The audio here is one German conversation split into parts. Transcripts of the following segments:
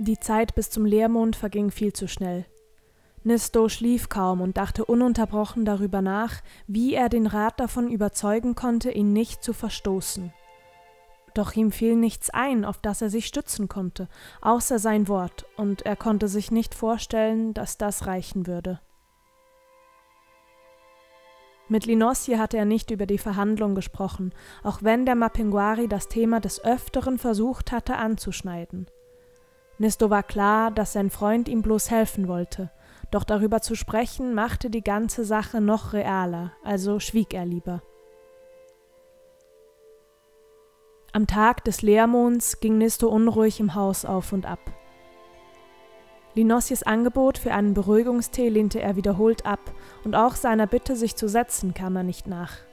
Die Zeit bis zum Leermond verging viel zu schnell. Nisto schlief kaum und dachte ununterbrochen darüber nach, wie er den Rat davon überzeugen konnte, ihn nicht zu verstoßen. Doch ihm fiel nichts ein, auf das er sich stützen konnte, außer sein Wort, und er konnte sich nicht vorstellen, dass das reichen würde. Mit Linossi hatte er nicht über die Verhandlung gesprochen, auch wenn der Mapinguari das Thema des Öfteren versucht hatte anzuschneiden. Nisto war klar, dass sein Freund ihm bloß helfen wollte, doch darüber zu sprechen machte die ganze Sache noch realer, also schwieg er lieber. Am Tag des Leermonds ging Nisto unruhig im Haus auf und ab. Linossies Angebot für einen Beruhigungstee lehnte er wiederholt ab, und auch seiner Bitte, sich zu setzen, kam er nicht nach.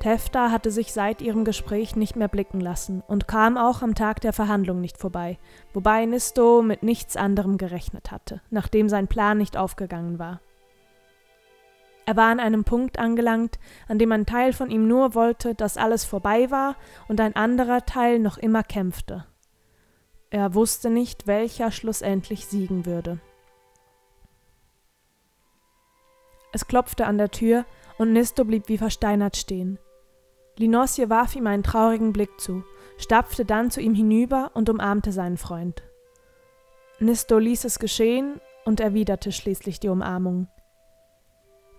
Tefta hatte sich seit ihrem Gespräch nicht mehr blicken lassen und kam auch am Tag der Verhandlung nicht vorbei, wobei Nisto mit nichts anderem gerechnet hatte, nachdem sein Plan nicht aufgegangen war. Er war an einem Punkt angelangt, an dem ein Teil von ihm nur wollte, dass alles vorbei war, und ein anderer Teil noch immer kämpfte. Er wusste nicht, welcher schlussendlich siegen würde. Es klopfte an der Tür, und Nisto blieb wie versteinert stehen. Linosje warf ihm einen traurigen Blick zu, stapfte dann zu ihm hinüber und umarmte seinen Freund. Nisto ließ es geschehen und erwiderte schließlich die Umarmung.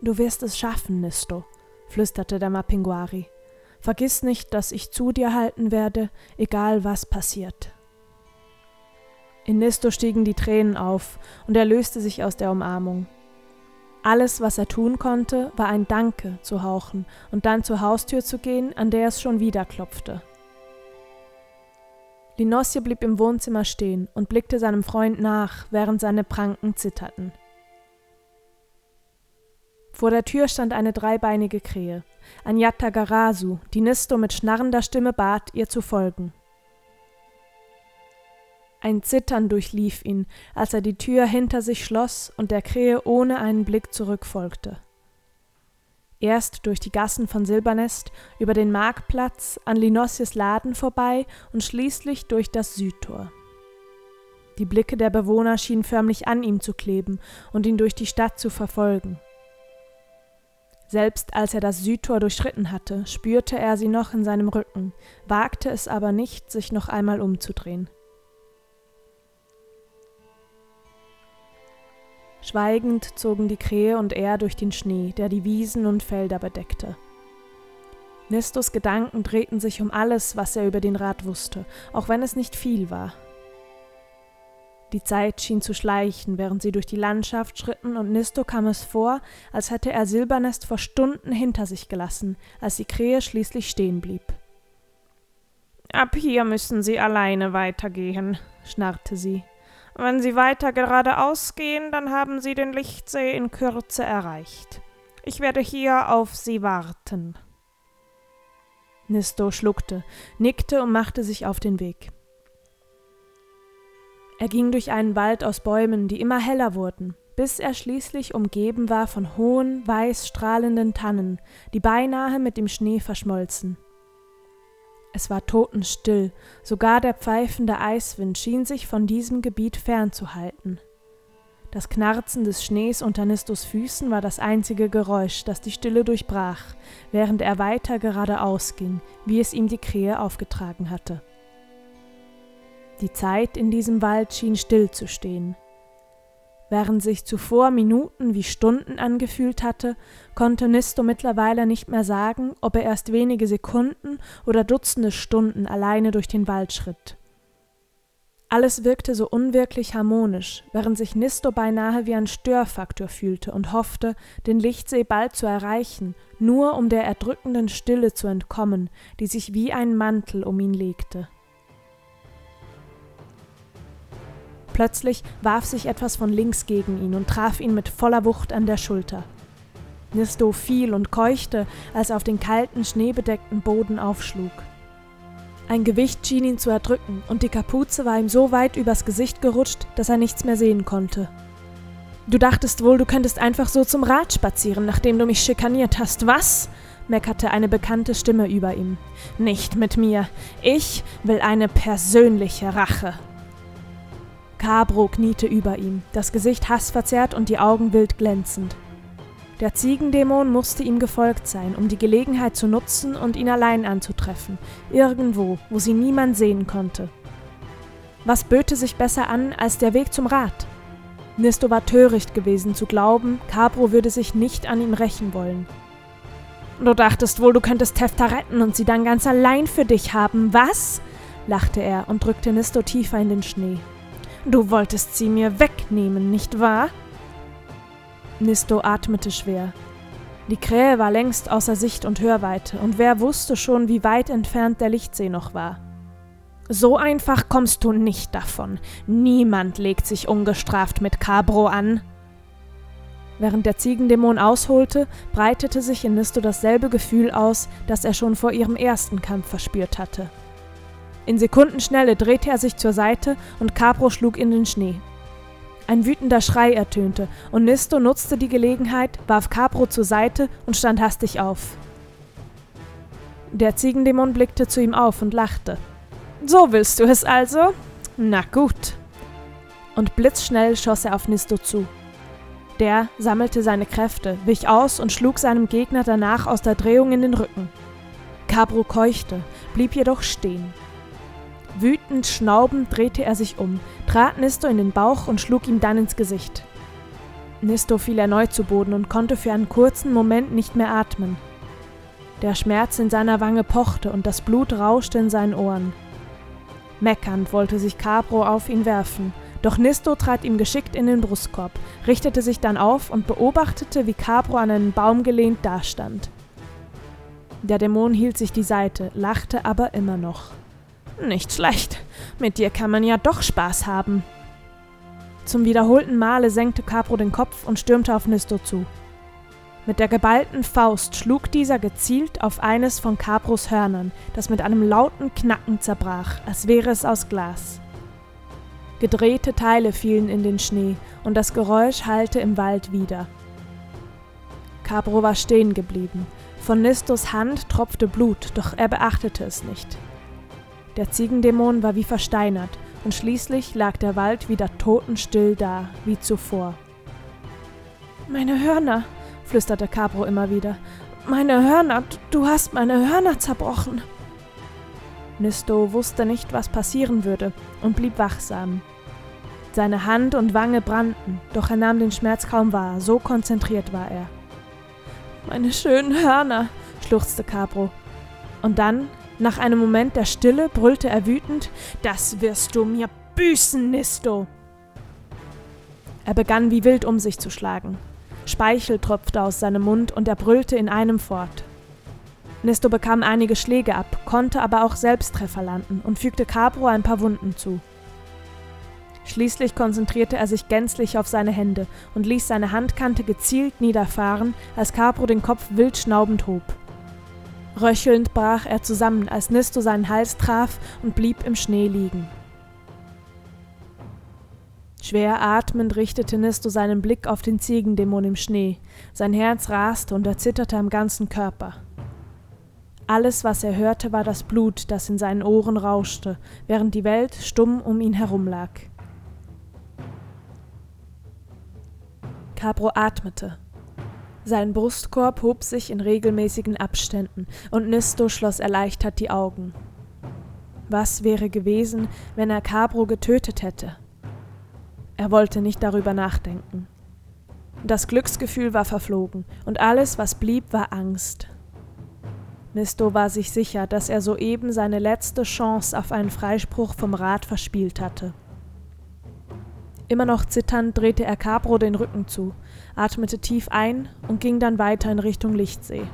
Du wirst es schaffen, Nisto, flüsterte der Mapinguari. Vergiss nicht, dass ich zu dir halten werde, egal was passiert. In Nisto stiegen die Tränen auf, und er löste sich aus der Umarmung. Alles, was er tun konnte, war ein Danke zu hauchen und dann zur Haustür zu gehen, an der es schon wieder klopfte. Linosje blieb im Wohnzimmer stehen und blickte seinem Freund nach, während seine Pranken zitterten. Vor der Tür stand eine dreibeinige Krähe, Anjata Garasu, die Nisto mit schnarrender Stimme bat, ihr zu folgen. Ein Zittern durchlief ihn, als er die Tür hinter sich schloss und der Krähe ohne einen Blick zurückfolgte. Erst durch die Gassen von Silbernest, über den Marktplatz, an Linossies Laden vorbei und schließlich durch das Südtor. Die Blicke der Bewohner schienen förmlich an ihm zu kleben und ihn durch die Stadt zu verfolgen. Selbst als er das Südtor durchschritten hatte, spürte er sie noch in seinem Rücken, wagte es aber nicht, sich noch einmal umzudrehen. Schweigend zogen die Krähe und er durch den Schnee, der die Wiesen und Felder bedeckte. Nistos Gedanken drehten sich um alles, was er über den Rat wusste, auch wenn es nicht viel war. Die Zeit schien zu schleichen, während sie durch die Landschaft schritten, und Nisto kam es vor, als hätte er Silbernest vor Stunden hinter sich gelassen, als die Krähe schließlich stehen blieb. Ab hier müssen Sie alleine weitergehen, schnarrte sie. Wenn Sie weiter geradeaus gehen, dann haben Sie den Lichtsee in Kürze erreicht. Ich werde hier auf Sie warten. Nisto schluckte, nickte und machte sich auf den Weg. Er ging durch einen Wald aus Bäumen, die immer heller wurden, bis er schließlich umgeben war von hohen, weiß strahlenden Tannen, die beinahe mit dem Schnee verschmolzen. Es war totenstill, sogar der pfeifende Eiswind schien sich von diesem Gebiet fernzuhalten. Das Knarzen des Schnees unter Nistos Füßen war das einzige Geräusch, das die Stille durchbrach, während er weiter geradeaus ging, wie es ihm die Krähe aufgetragen hatte. Die Zeit in diesem Wald schien still zu stehen. Während sich zuvor Minuten wie Stunden angefühlt hatte, konnte Nisto mittlerweile nicht mehr sagen, ob er erst wenige Sekunden oder Dutzende Stunden alleine durch den Wald schritt. Alles wirkte so unwirklich harmonisch, während sich Nisto beinahe wie ein Störfaktor fühlte und hoffte, den Lichtsee bald zu erreichen, nur um der erdrückenden Stille zu entkommen, die sich wie ein Mantel um ihn legte. Plötzlich warf sich etwas von links gegen ihn und traf ihn mit voller Wucht an der Schulter. Nisto fiel und keuchte, als er auf den kalten, schneebedeckten Boden aufschlug. Ein Gewicht schien ihn zu erdrücken, und die Kapuze war ihm so weit übers Gesicht gerutscht, dass er nichts mehr sehen konnte. Du dachtest wohl, du könntest einfach so zum Rad spazieren, nachdem du mich schikaniert hast, was? meckerte eine bekannte Stimme über ihm. Nicht mit mir. Ich will eine persönliche Rache. Cabro kniete über ihm, das Gesicht hassverzerrt und die Augen wild glänzend. Der Ziegendämon musste ihm gefolgt sein, um die Gelegenheit zu nutzen und ihn allein anzutreffen, irgendwo, wo sie niemand sehen konnte. Was böte sich besser an als der Weg zum Rat? Nisto war töricht gewesen zu glauben, Cabro würde sich nicht an ihm rächen wollen. Du dachtest wohl, du könntest Tefta retten und sie dann ganz allein für dich haben, was? lachte er und drückte Nisto tiefer in den Schnee. Du wolltest sie mir wegnehmen, nicht wahr? Nisto atmete schwer. Die Krähe war längst außer Sicht und Hörweite, und wer wusste schon, wie weit entfernt der Lichtsee noch war. So einfach kommst du nicht davon. Niemand legt sich ungestraft mit Cabro an. Während der Ziegendämon ausholte, breitete sich in Nisto dasselbe Gefühl aus, das er schon vor ihrem ersten Kampf verspürt hatte. In Sekundenschnelle drehte er sich zur Seite und Cabro schlug in den Schnee. Ein wütender Schrei ertönte, und Nisto nutzte die Gelegenheit, warf Capro zur Seite und stand hastig auf. Der Ziegendämon blickte zu ihm auf und lachte. So willst du es also? Na gut. Und blitzschnell schoss er auf Nisto zu. Der sammelte seine Kräfte, wich aus und schlug seinem Gegner danach aus der Drehung in den Rücken. Cabro keuchte, blieb jedoch stehen. Wütend schnaubend drehte er sich um, trat Nisto in den Bauch und schlug ihm dann ins Gesicht. Nisto fiel erneut zu Boden und konnte für einen kurzen Moment nicht mehr atmen. Der Schmerz in seiner Wange pochte und das Blut rauschte in seinen Ohren. Meckernd wollte sich Cabro auf ihn werfen, doch Nisto trat ihm geschickt in den Brustkorb, richtete sich dann auf und beobachtete, wie Cabro an einen Baum gelehnt dastand. Der Dämon hielt sich die Seite, lachte aber immer noch. Nicht schlecht. Mit dir kann man ja doch Spaß haben. Zum wiederholten Male senkte Capro den Kopf und stürmte auf Nisto zu. Mit der geballten Faust schlug dieser gezielt auf eines von Capros Hörnern, das mit einem lauten Knacken zerbrach, als wäre es aus Glas. Gedrehte Teile fielen in den Schnee und das Geräusch hallte im Wald wieder. Capro war stehen geblieben. Von Nistos Hand tropfte Blut, doch er beachtete es nicht. Der Ziegendämon war wie versteinert, und schließlich lag der Wald wieder totenstill da, wie zuvor. Meine Hörner, flüsterte Cabro immer wieder. Meine Hörner, du hast meine Hörner zerbrochen. Nisto wusste nicht, was passieren würde, und blieb wachsam. Seine Hand und Wange brannten, doch er nahm den Schmerz kaum wahr, so konzentriert war er. Meine schönen Hörner, schluchzte Cabro. Und dann nach einem Moment der Stille brüllte er wütend: Das wirst du mir büßen, Nisto! Er begann wie wild um sich zu schlagen. Speichel tropfte aus seinem Mund und er brüllte in einem fort. Nisto bekam einige Schläge ab, konnte aber auch Selbsttreffer landen und fügte Cabro ein paar Wunden zu. Schließlich konzentrierte er sich gänzlich auf seine Hände und ließ seine Handkante gezielt niederfahren, als Cabro den Kopf wild schnaubend hob. Röchelnd brach er zusammen, als Nisto seinen Hals traf und blieb im Schnee liegen. Schwer atmend richtete Nisto seinen Blick auf den Ziegendämon im Schnee. Sein Herz raste und er zitterte am ganzen Körper. Alles, was er hörte, war das Blut, das in seinen Ohren rauschte, während die Welt stumm um ihn herum lag. Cabro atmete. Sein Brustkorb hob sich in regelmäßigen Abständen, und Nisto schloss erleichtert die Augen. Was wäre gewesen, wenn er Cabro getötet hätte? Er wollte nicht darüber nachdenken. Das Glücksgefühl war verflogen, und alles, was blieb, war Angst. Nisto war sich sicher, dass er soeben seine letzte Chance auf einen Freispruch vom Rat verspielt hatte. Immer noch zitternd drehte er Cabro den Rücken zu, atmete tief ein und ging dann weiter in Richtung Lichtsee.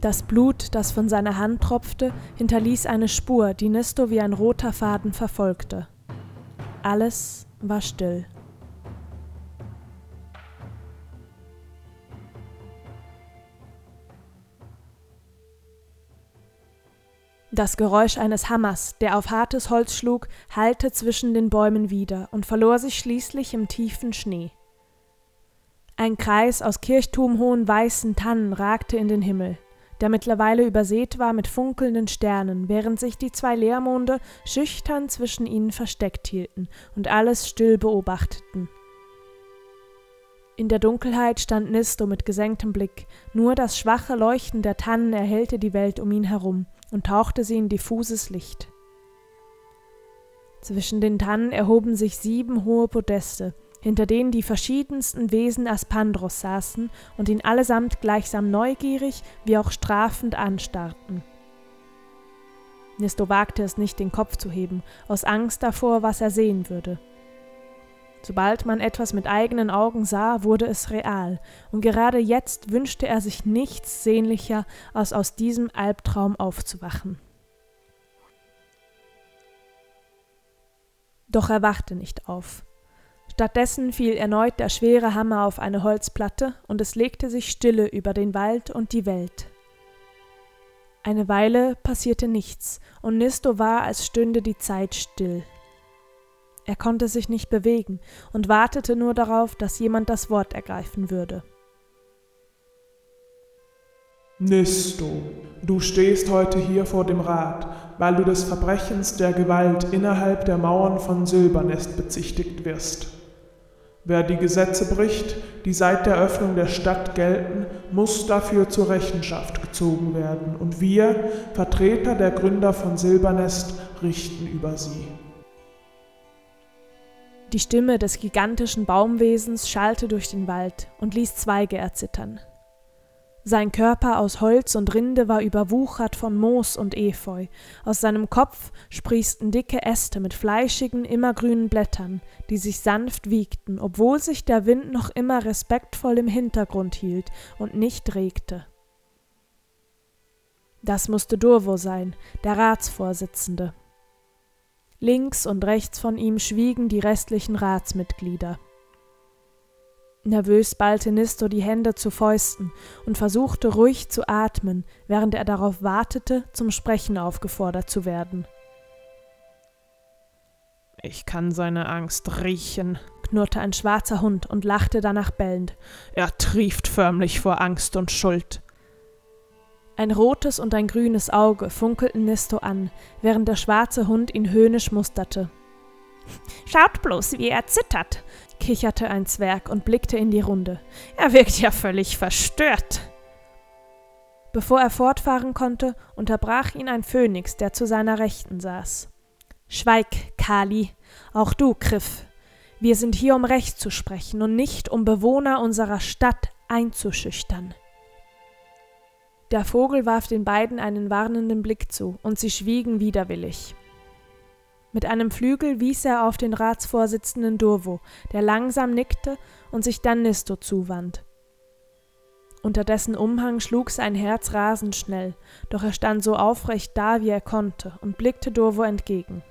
Das Blut, das von seiner Hand tropfte, hinterließ eine Spur, die Nisto wie ein roter Faden verfolgte. Alles war still. Das Geräusch eines Hammers, der auf hartes Holz schlug, hallte zwischen den Bäumen wieder und verlor sich schließlich im tiefen Schnee. Ein Kreis aus kirchturmhohen weißen Tannen ragte in den Himmel. der mittlerweile übersät war mit funkelnden Sternen, während sich die zwei Leermonde schüchtern zwischen ihnen versteckt hielten und alles still beobachteten. In der Dunkelheit stand Nisto mit gesenktem Blick, nur das schwache Leuchten der Tannen erhellte die Welt um ihn herum und tauchte sie in diffuses Licht. Zwischen den Tannen erhoben sich sieben hohe Podeste, hinter denen die verschiedensten Wesen Aspandros saßen und ihn allesamt gleichsam neugierig wie auch strafend anstarrten. Nisto wagte es nicht, den Kopf zu heben, aus Angst davor, was er sehen würde. Sobald man etwas mit eigenen Augen sah, wurde es real, und gerade jetzt wünschte er sich nichts sehnlicher, als aus diesem Albtraum aufzuwachen. Doch er wachte nicht auf. Stattdessen fiel erneut der schwere Hammer auf eine Holzplatte, und es legte sich Stille über den Wald und die Welt. Eine Weile passierte nichts, und Nisto war, als stünde die Zeit still. Er konnte sich nicht bewegen und wartete nur darauf, dass jemand das Wort ergreifen würde. Nisto, du stehst heute hier vor dem Rat, weil du des Verbrechens der Gewalt innerhalb der Mauern von Silbernest bezichtigt wirst. Wer die Gesetze bricht, die seit der Öffnung der Stadt gelten, muss dafür zur Rechenschaft gezogen werden, und wir, Vertreter der Gründer von Silbernest, richten über sie. Die Stimme des gigantischen Baumwesens schallte durch den Wald und ließ Zweige erzittern. Sein Körper aus Holz und Rinde war überwuchert von Moos und Efeu. Aus seinem Kopf sprießten dicke Äste mit fleischigen, immergrünen Blättern, die sich sanft wiegten, obwohl sich der Wind noch immer respektvoll im Hintergrund hielt und nicht regte. Das musste Durvo sein, der Ratsvorsitzende. Links und rechts von ihm schwiegen die restlichen Ratsmitglieder. Nervös ballte Nisto die Hände zu Fäusten und versuchte ruhig zu atmen, während er darauf wartete, zum Sprechen aufgefordert zu werden. Ich kann seine Angst riechen, knurrte ein schwarzer Hund und lachte danach bellend. Er trieft förmlich vor Angst und Schuld. Ein rotes und ein grünes Auge funkelten Nisto an, während der schwarze Hund ihn höhnisch musterte. Schaut bloß, wie er zittert, kicherte ein Zwerg und blickte in die Runde. Er wirkt ja völlig verstört. Bevor er fortfahren konnte, unterbrach ihn ein Phönix, der zu seiner Rechten saß. Schweig, Kali, auch du, Kriff. Wir sind hier, um Recht zu sprechen und nicht um Bewohner unserer Stadt einzuschüchtern. Der Vogel warf den beiden einen warnenden Blick zu, und sie schwiegen widerwillig. Mit einem Flügel wies er auf den Ratsvorsitzenden Durvo, der langsam nickte und sich dann Nisto zuwand. Unter dessen Umhang schlug sein Herz rasend schnell, doch er stand so aufrecht da, wie er konnte, und blickte Durvo entgegen.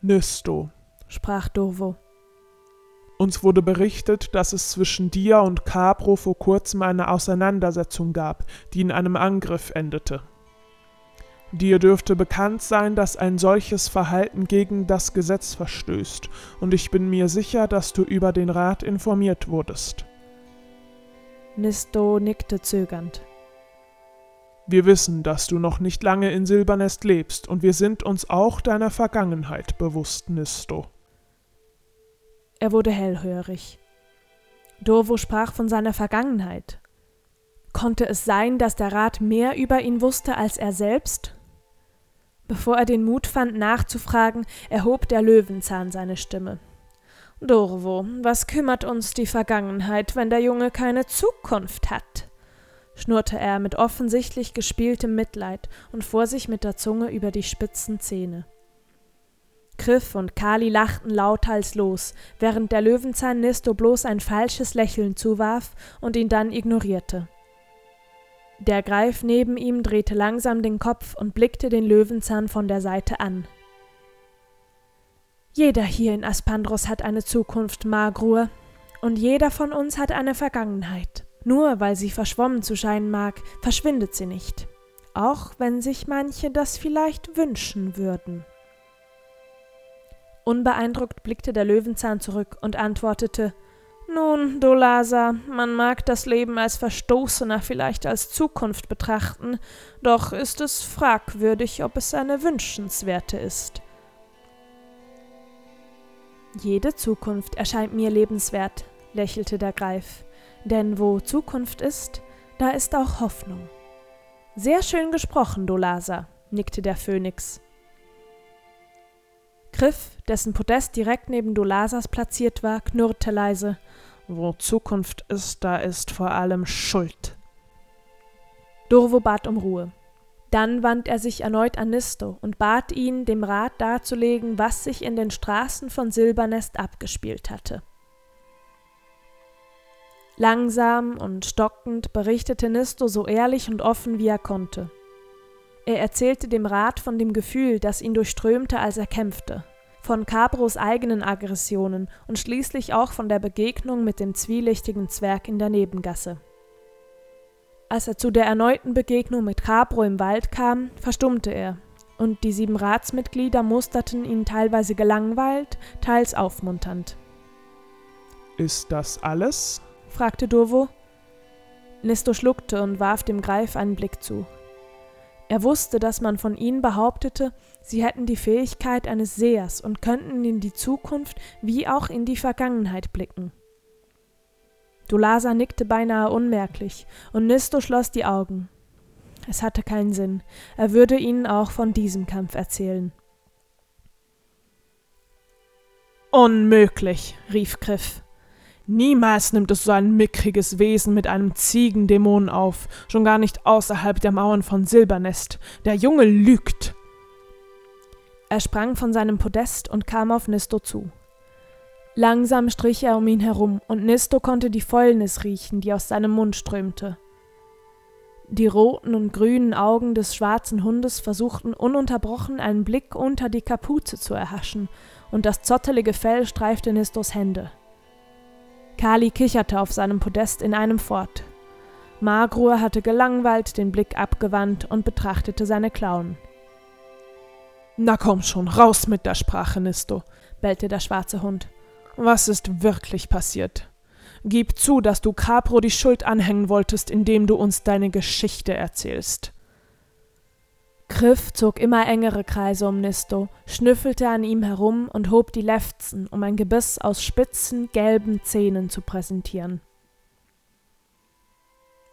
Nisto, sprach Durvo, uns wurde berichtet, dass es zwischen dir und Capro vor kurzem eine Auseinandersetzung gab, die in einem Angriff endete. Dir dürfte bekannt sein, dass ein solches Verhalten gegen das Gesetz verstößt, und ich bin mir sicher, dass du über den Rat informiert wurdest. Nisto nickte zögernd. Wir wissen, dass du noch nicht lange in Silbernest lebst, und wir sind uns auch deiner Vergangenheit bewusst, Nisto. Er wurde hellhörig. Dorvo sprach von seiner Vergangenheit. Konnte es sein, dass der Rat mehr über ihn wusste als er selbst? Bevor er den Mut fand, nachzufragen, erhob der Löwenzahn seine Stimme. Dorvo, was kümmert uns die Vergangenheit, wenn der Junge keine Zukunft hat? schnurrte er mit offensichtlich gespieltem Mitleid und fuhr sich mit der Zunge über die spitzen Zähne. Griff und Kali lachten lauthals los, während der Löwenzahn Nisto bloß ein falsches Lächeln zuwarf und ihn dann ignorierte. Der Greif neben ihm drehte langsam den Kopf und blickte den Löwenzahn von der Seite an. Jeder hier in Aspandros hat eine Zukunft, Magruhr, und jeder von uns hat eine Vergangenheit. Nur weil sie verschwommen zu scheinen mag, verschwindet sie nicht, auch wenn sich manche das vielleicht wünschen würden. Unbeeindruckt blickte der Löwenzahn zurück und antwortete Nun, Dolasa, man mag das Leben als Verstoßener vielleicht als Zukunft betrachten, doch ist es fragwürdig, ob es eine wünschenswerte ist. Jede Zukunft erscheint mir lebenswert, lächelte der Greif, denn wo Zukunft ist, da ist auch Hoffnung. Sehr schön gesprochen, Dolasa, nickte der Phönix. Griff, dessen Podest direkt neben Dolasas platziert war, knurrte leise. Wo Zukunft ist, da ist vor allem Schuld. Durvo bat um Ruhe. Dann wandte er sich erneut an Nisto und bat ihn, dem Rat darzulegen, was sich in den Straßen von Silbernest abgespielt hatte. Langsam und stockend berichtete Nisto so ehrlich und offen, wie er konnte. Er erzählte dem Rat von dem Gefühl, das ihn durchströmte, als er kämpfte, von Cabros eigenen Aggressionen und schließlich auch von der Begegnung mit dem zwielichtigen Zwerg in der Nebengasse. Als er zu der erneuten Begegnung mit Cabro im Wald kam, verstummte er, und die sieben Ratsmitglieder musterten ihn teilweise gelangweilt, teils aufmunternd. Ist das alles? fragte Durvo. Nisto schluckte und warf dem Greif einen Blick zu. Er wusste, dass man von ihnen behauptete, sie hätten die Fähigkeit eines Sehers und könnten in die Zukunft wie auch in die Vergangenheit blicken. Dulasa nickte beinahe unmerklich, und Nisto schloss die Augen. Es hatte keinen Sinn, er würde ihnen auch von diesem Kampf erzählen. Unmöglich, rief Griff. Niemals nimmt es so ein mickriges Wesen mit einem Ziegendämon auf, schon gar nicht außerhalb der Mauern von Silbernest. Der Junge lügt. Er sprang von seinem Podest und kam auf Nisto zu. Langsam strich er um ihn herum, und Nisto konnte die Fäulnis riechen, die aus seinem Mund strömte. Die roten und grünen Augen des schwarzen Hundes versuchten ununterbrochen einen Blick unter die Kapuze zu erhaschen, und das zottelige Fell streifte Nistos Hände. Kali kicherte auf seinem Podest in einem fort. Margrur hatte gelangweilt den Blick abgewandt und betrachtete seine Klauen. Na komm schon, raus mit der Sprache, Nisto, bellte der schwarze Hund. Was ist wirklich passiert? Gib zu, dass du Capro die Schuld anhängen wolltest, indem du uns deine Geschichte erzählst. Griff zog immer engere Kreise um Nisto, schnüffelte an ihm herum und hob die Lefzen, um ein Gebiss aus spitzen, gelben Zähnen zu präsentieren.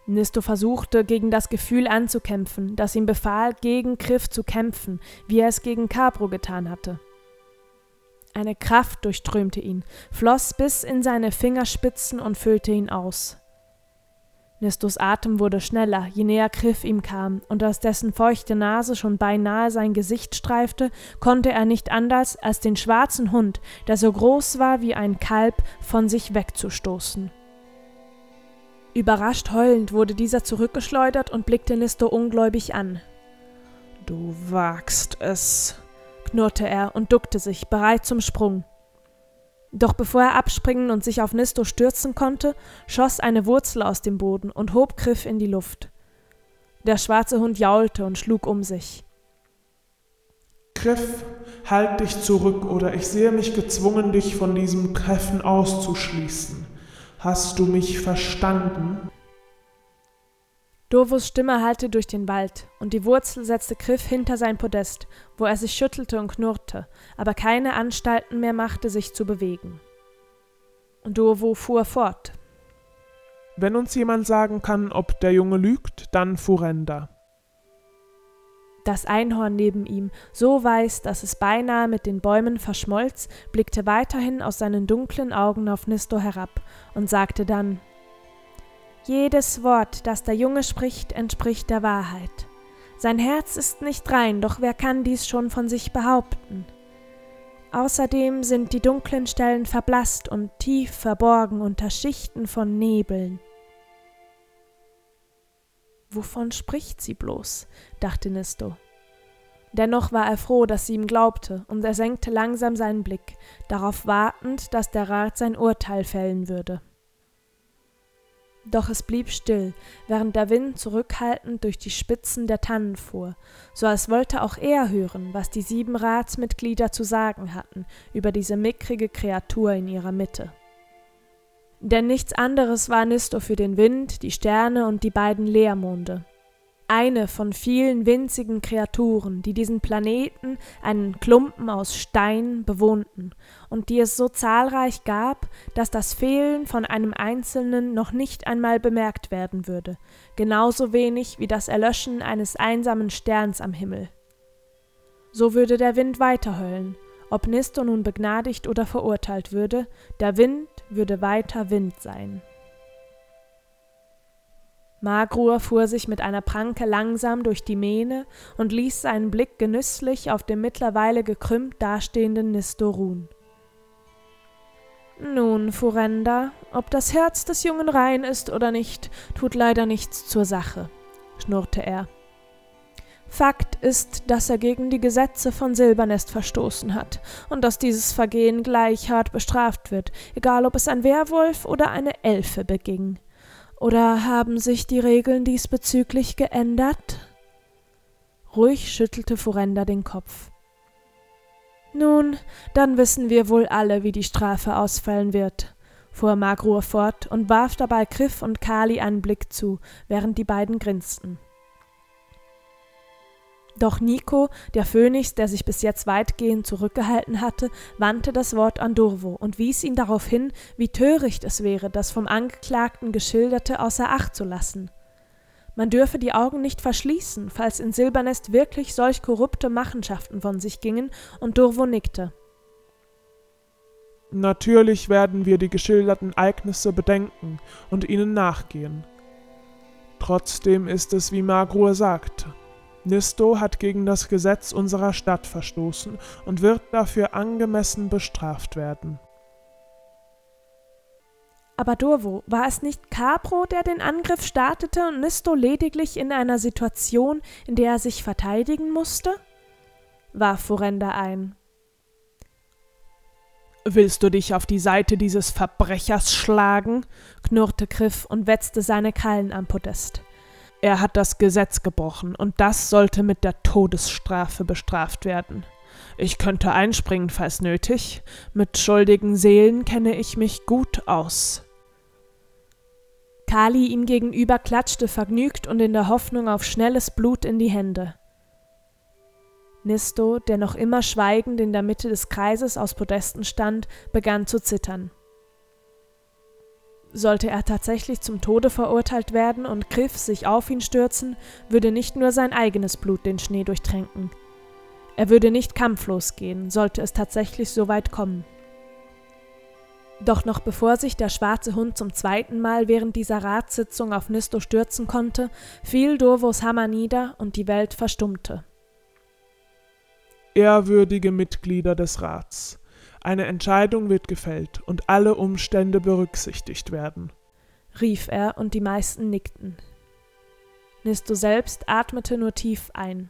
Nisto versuchte, gegen das Gefühl anzukämpfen, das ihm befahl, gegen Griff zu kämpfen, wie er es gegen Capro getan hatte. Eine Kraft durchströmte ihn, floss bis in seine Fingerspitzen und füllte ihn aus. Nistos Atem wurde schneller, je näher Griff ihm kam, und als dessen feuchte Nase schon beinahe sein Gesicht streifte, konnte er nicht anders, als den schwarzen Hund, der so groß war wie ein Kalb, von sich wegzustoßen. Überrascht heulend wurde dieser zurückgeschleudert und blickte Nisto ungläubig an. Du wagst es, knurrte er und duckte sich, bereit zum Sprung. Doch bevor er abspringen und sich auf Nisto stürzen konnte, schoss eine Wurzel aus dem Boden und hob Griff in die Luft. Der schwarze Hund jaulte und schlug um sich. Griff, halt dich zurück, oder ich sehe mich gezwungen, dich von diesem Treffen auszuschließen. Hast du mich verstanden? Dovos Stimme hallte durch den Wald, und die Wurzel setzte Griff hinter sein Podest, wo er sich schüttelte und knurrte, aber keine Anstalten mehr machte, sich zu bewegen. Dovo fuhr fort. Wenn uns jemand sagen kann, ob der Junge lügt, dann Furenda. Das Einhorn neben ihm, so weiß, dass es beinahe mit den Bäumen verschmolz, blickte weiterhin aus seinen dunklen Augen auf Nisto herab und sagte dann jedes Wort, das der Junge spricht, entspricht der Wahrheit. Sein Herz ist nicht rein, doch wer kann dies schon von sich behaupten? Außerdem sind die dunklen Stellen verblasst und tief verborgen unter Schichten von Nebeln. Wovon spricht sie bloß? dachte Nisto. Dennoch war er froh, dass sie ihm glaubte, und er senkte langsam seinen Blick, darauf wartend, dass der Rat sein Urteil fällen würde. Doch es blieb still, während der Wind zurückhaltend durch die Spitzen der Tannen fuhr, so als wollte auch er hören, was die sieben Ratsmitglieder zu sagen hatten über diese mickrige Kreatur in ihrer Mitte. Denn nichts anderes war Nisto für den Wind, die Sterne und die beiden Leermonde eine von vielen winzigen Kreaturen, die diesen Planeten, einen Klumpen aus Stein, bewohnten, und die es so zahlreich gab, dass das Fehlen von einem einzelnen noch nicht einmal bemerkt werden würde, genauso wenig wie das Erlöschen eines einsamen Sterns am Himmel. So würde der Wind weiterheulen, ob Nisto nun begnadigt oder verurteilt würde, der Wind würde weiter Wind sein. Magruhr fuhr sich mit einer Pranke langsam durch die Mähne und ließ seinen Blick genüsslich auf dem mittlerweile gekrümmt dastehenden Nisto ruhen. Nun, Furenda, ob das Herz des Jungen rein ist oder nicht, tut leider nichts zur Sache, schnurrte er. Fakt ist, dass er gegen die Gesetze von Silbernest verstoßen hat und dass dieses Vergehen gleich hart bestraft wird, egal ob es ein Werwolf oder eine Elfe beging. Oder haben sich die Regeln diesbezüglich geändert? Ruhig schüttelte Furenda den Kopf. Nun, dann wissen wir wohl alle, wie die Strafe ausfallen wird, fuhr Magruhr fort und warf dabei Griff und Kali einen Blick zu, während die beiden grinsten. Doch Nico, der Phönix, der sich bis jetzt weitgehend zurückgehalten hatte, wandte das Wort an Durvo und wies ihn darauf hin, wie töricht es wäre, das vom Angeklagten Geschilderte außer Acht zu lassen. Man dürfe die Augen nicht verschließen, falls in Silbernest wirklich solch korrupte Machenschaften von sich gingen, und Durvo nickte. Natürlich werden wir die geschilderten Ereignisse bedenken und ihnen nachgehen. Trotzdem ist es, wie Magruhr sagte, Nisto hat gegen das Gesetz unserer Stadt verstoßen und wird dafür angemessen bestraft werden. Aber Durvo, war es nicht Capro, der den Angriff startete und Nisto lediglich in einer Situation, in der er sich verteidigen musste? warf Furenda ein. Willst du dich auf die Seite dieses Verbrechers schlagen? knurrte Griff und wetzte seine Krallen am Podest. Er hat das Gesetz gebrochen, und das sollte mit der Todesstrafe bestraft werden. Ich könnte einspringen, falls nötig. Mit schuldigen Seelen kenne ich mich gut aus. Kali ihm gegenüber klatschte vergnügt und in der Hoffnung auf schnelles Blut in die Hände. Nisto, der noch immer schweigend in der Mitte des Kreises aus Podesten stand, begann zu zittern. Sollte er tatsächlich zum Tode verurteilt werden und Griff sich auf ihn stürzen, würde nicht nur sein eigenes Blut den Schnee durchtränken. Er würde nicht kampflos gehen, sollte es tatsächlich so weit kommen. Doch noch bevor sich der schwarze Hund zum zweiten Mal während dieser Ratssitzung auf Nisto stürzen konnte, fiel Durvos Hammer nieder und die Welt verstummte. Ehrwürdige Mitglieder des Rats, eine Entscheidung wird gefällt und alle Umstände berücksichtigt werden, rief er, und die meisten nickten. Nisto selbst atmete nur tief ein.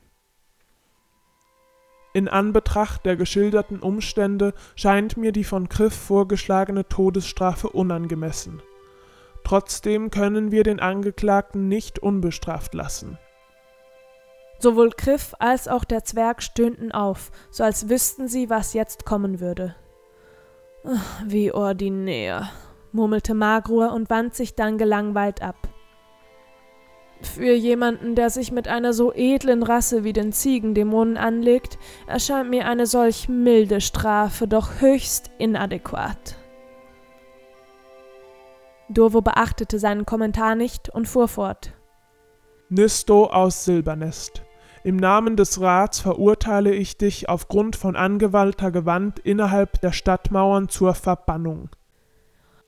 In Anbetracht der geschilderten Umstände scheint mir die von Griff vorgeschlagene Todesstrafe unangemessen. Trotzdem können wir den Angeklagten nicht unbestraft lassen. Sowohl Griff als auch der Zwerg stöhnten auf, so als wüssten sie, was jetzt kommen würde. Wie ordinär, murmelte Magruhr und wand sich dann gelangweilt ab. Für jemanden, der sich mit einer so edlen Rasse wie den Ziegendämonen anlegt, erscheint mir eine solch milde Strafe doch höchst inadäquat. Durvo beachtete seinen Kommentar nicht und fuhr fort. Nisto aus Silbernest. Im Namen des Rats verurteile ich dich aufgrund von angewalter Gewalt innerhalb der Stadtmauern zur Verbannung.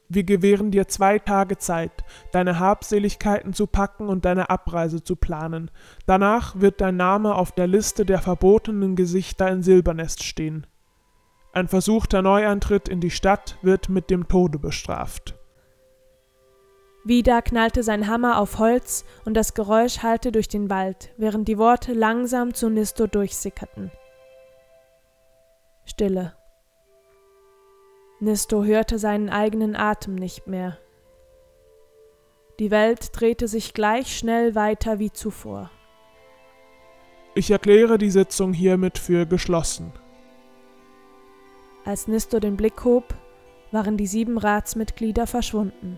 Wir gewähren dir zwei Tage Zeit, deine Habseligkeiten zu packen und deine Abreise zu planen. Danach wird dein Name auf der Liste der verbotenen Gesichter in Silbernest stehen. Ein versuchter Neuantritt in die Stadt wird mit dem Tode bestraft. Wieder knallte sein Hammer auf Holz und das Geräusch hallte durch den Wald, während die Worte langsam zu Nisto durchsickerten. Stille. Nisto hörte seinen eigenen Atem nicht mehr. Die Welt drehte sich gleich schnell weiter wie zuvor. Ich erkläre die Sitzung hiermit für geschlossen. Als Nisto den Blick hob, waren die sieben Ratsmitglieder verschwunden.